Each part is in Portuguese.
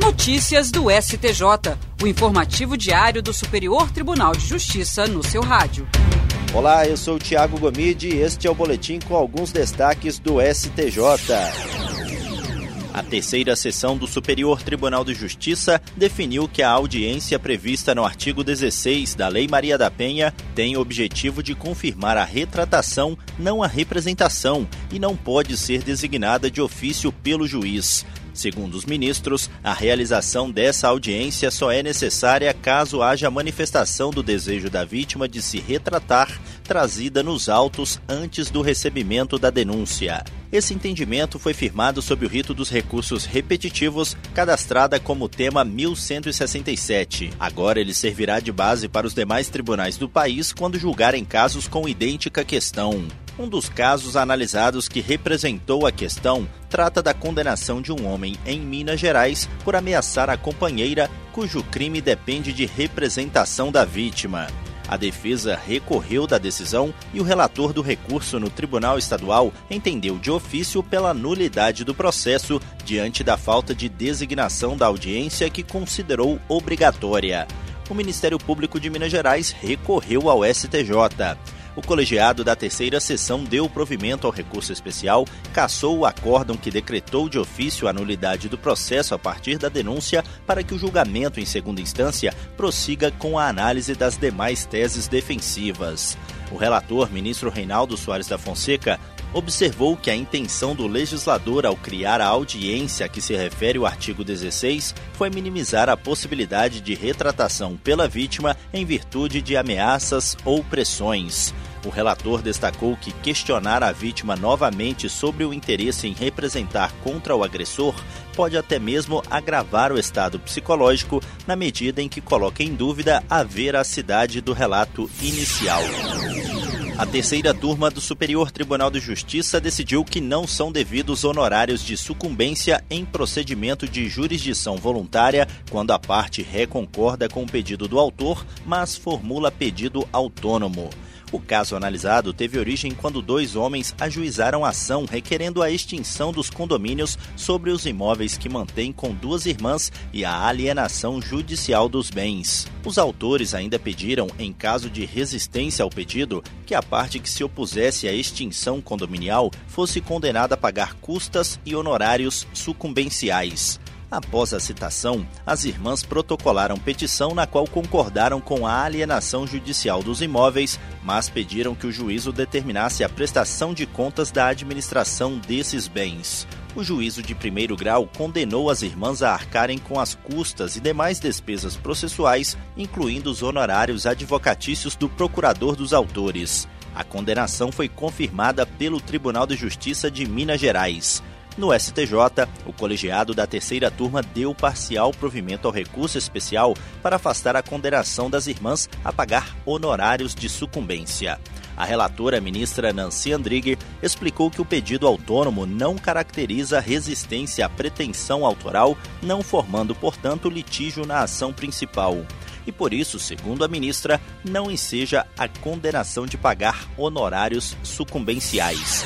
Notícias do STJ, o informativo diário do Superior Tribunal de Justiça no seu rádio. Olá, eu sou o Tiago Gomide e este é o boletim com alguns destaques do STJ. A terceira sessão do Superior Tribunal de Justiça definiu que a audiência prevista no artigo 16 da Lei Maria da Penha tem o objetivo de confirmar a retratação, não a representação, e não pode ser designada de ofício pelo juiz. Segundo os ministros, a realização dessa audiência só é necessária caso haja manifestação do desejo da vítima de se retratar, trazida nos autos antes do recebimento da denúncia. Esse entendimento foi firmado sob o rito dos recursos repetitivos, cadastrada como tema 1167. Agora ele servirá de base para os demais tribunais do país quando julgarem casos com idêntica questão. Um dos casos analisados que representou a questão trata da condenação de um homem em Minas Gerais por ameaçar a companheira, cujo crime depende de representação da vítima. A defesa recorreu da decisão e o relator do recurso no Tribunal Estadual entendeu de ofício pela nulidade do processo diante da falta de designação da audiência que considerou obrigatória. O Ministério Público de Minas Gerais recorreu ao STJ. O colegiado da terceira sessão deu provimento ao recurso especial, cassou o acórdão que decretou de ofício a nulidade do processo a partir da denúncia para que o julgamento em segunda instância prossiga com a análise das demais teses defensivas. O relator, ministro Reinaldo Soares da Fonseca, observou que a intenção do legislador ao criar a audiência a que se refere o artigo 16 foi minimizar a possibilidade de retratação pela vítima em virtude de ameaças ou pressões. O relator destacou que questionar a vítima novamente sobre o interesse em representar contra o agressor pode até mesmo agravar o estado psicológico na medida em que coloca em dúvida a veracidade do relato inicial. A terceira turma do Superior Tribunal de Justiça decidiu que não são devidos honorários de sucumbência em procedimento de jurisdição voluntária quando a parte reconcorda com o pedido do autor, mas formula pedido autônomo. O caso analisado teve origem quando dois homens ajuizaram ação requerendo a extinção dos condomínios sobre os imóveis que mantêm com duas irmãs e a alienação judicial dos bens. Os autores ainda pediram, em caso de resistência ao pedido, que a parte que se opusesse à extinção condominial fosse condenada a pagar custas e honorários sucumbenciais. Após a citação, as irmãs protocolaram petição na qual concordaram com a alienação judicial dos imóveis, mas pediram que o juízo determinasse a prestação de contas da administração desses bens. O juízo de primeiro grau condenou as irmãs a arcarem com as custas e demais despesas processuais, incluindo os honorários advocatícios do procurador dos autores. A condenação foi confirmada pelo Tribunal de Justiça de Minas Gerais. No STJ, o colegiado da terceira turma deu parcial provimento ao recurso especial para afastar a condenação das irmãs a pagar honorários de sucumbência. A relatora, ministra Nancy Andrighi, explicou que o pedido autônomo não caracteriza resistência à pretensão autoral, não formando, portanto, litígio na ação principal. E por isso, segundo a ministra, não enseja a condenação de pagar honorários sucumbenciais.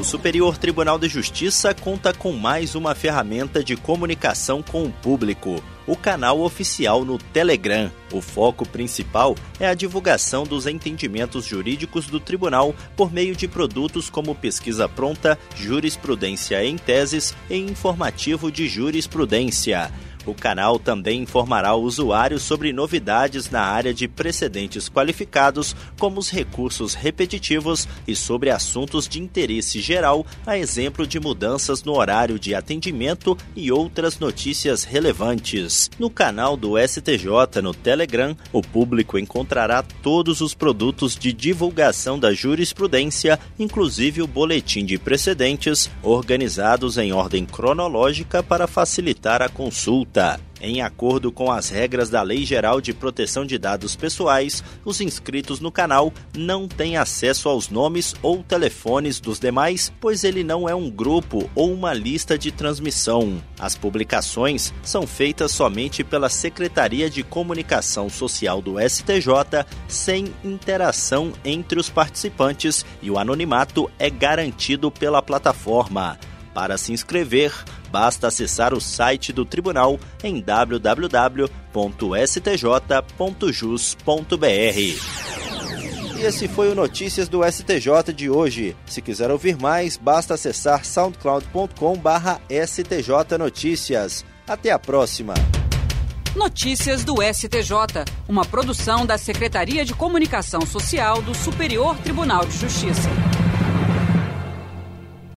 O Superior Tribunal de Justiça conta com mais uma ferramenta de comunicação com o público, o canal oficial no Telegram. O foco principal é a divulgação dos entendimentos jurídicos do tribunal por meio de produtos como pesquisa pronta, jurisprudência em teses e informativo de jurisprudência. O canal também informará o usuário sobre novidades na área de precedentes qualificados, como os recursos repetitivos e sobre assuntos de interesse geral, a exemplo de mudanças no horário de atendimento e outras notícias relevantes. No canal do STJ no Telegram, o público encontrará todos os produtos de divulgação da jurisprudência, inclusive o boletim de precedentes, organizados em ordem cronológica para facilitar a consulta. Em acordo com as regras da Lei Geral de Proteção de Dados Pessoais, os inscritos no canal não têm acesso aos nomes ou telefones dos demais, pois ele não é um grupo ou uma lista de transmissão. As publicações são feitas somente pela Secretaria de Comunicação Social do STJ, sem interação entre os participantes, e o anonimato é garantido pela plataforma. Para se inscrever, Basta acessar o site do tribunal em www.stj.jus.br. E esse foi o Notícias do STJ de hoje. Se quiser ouvir mais, basta acessar soundcloud.com/stj notícias. Até a próxima. Notícias do STJ, uma produção da Secretaria de Comunicação Social do Superior Tribunal de Justiça.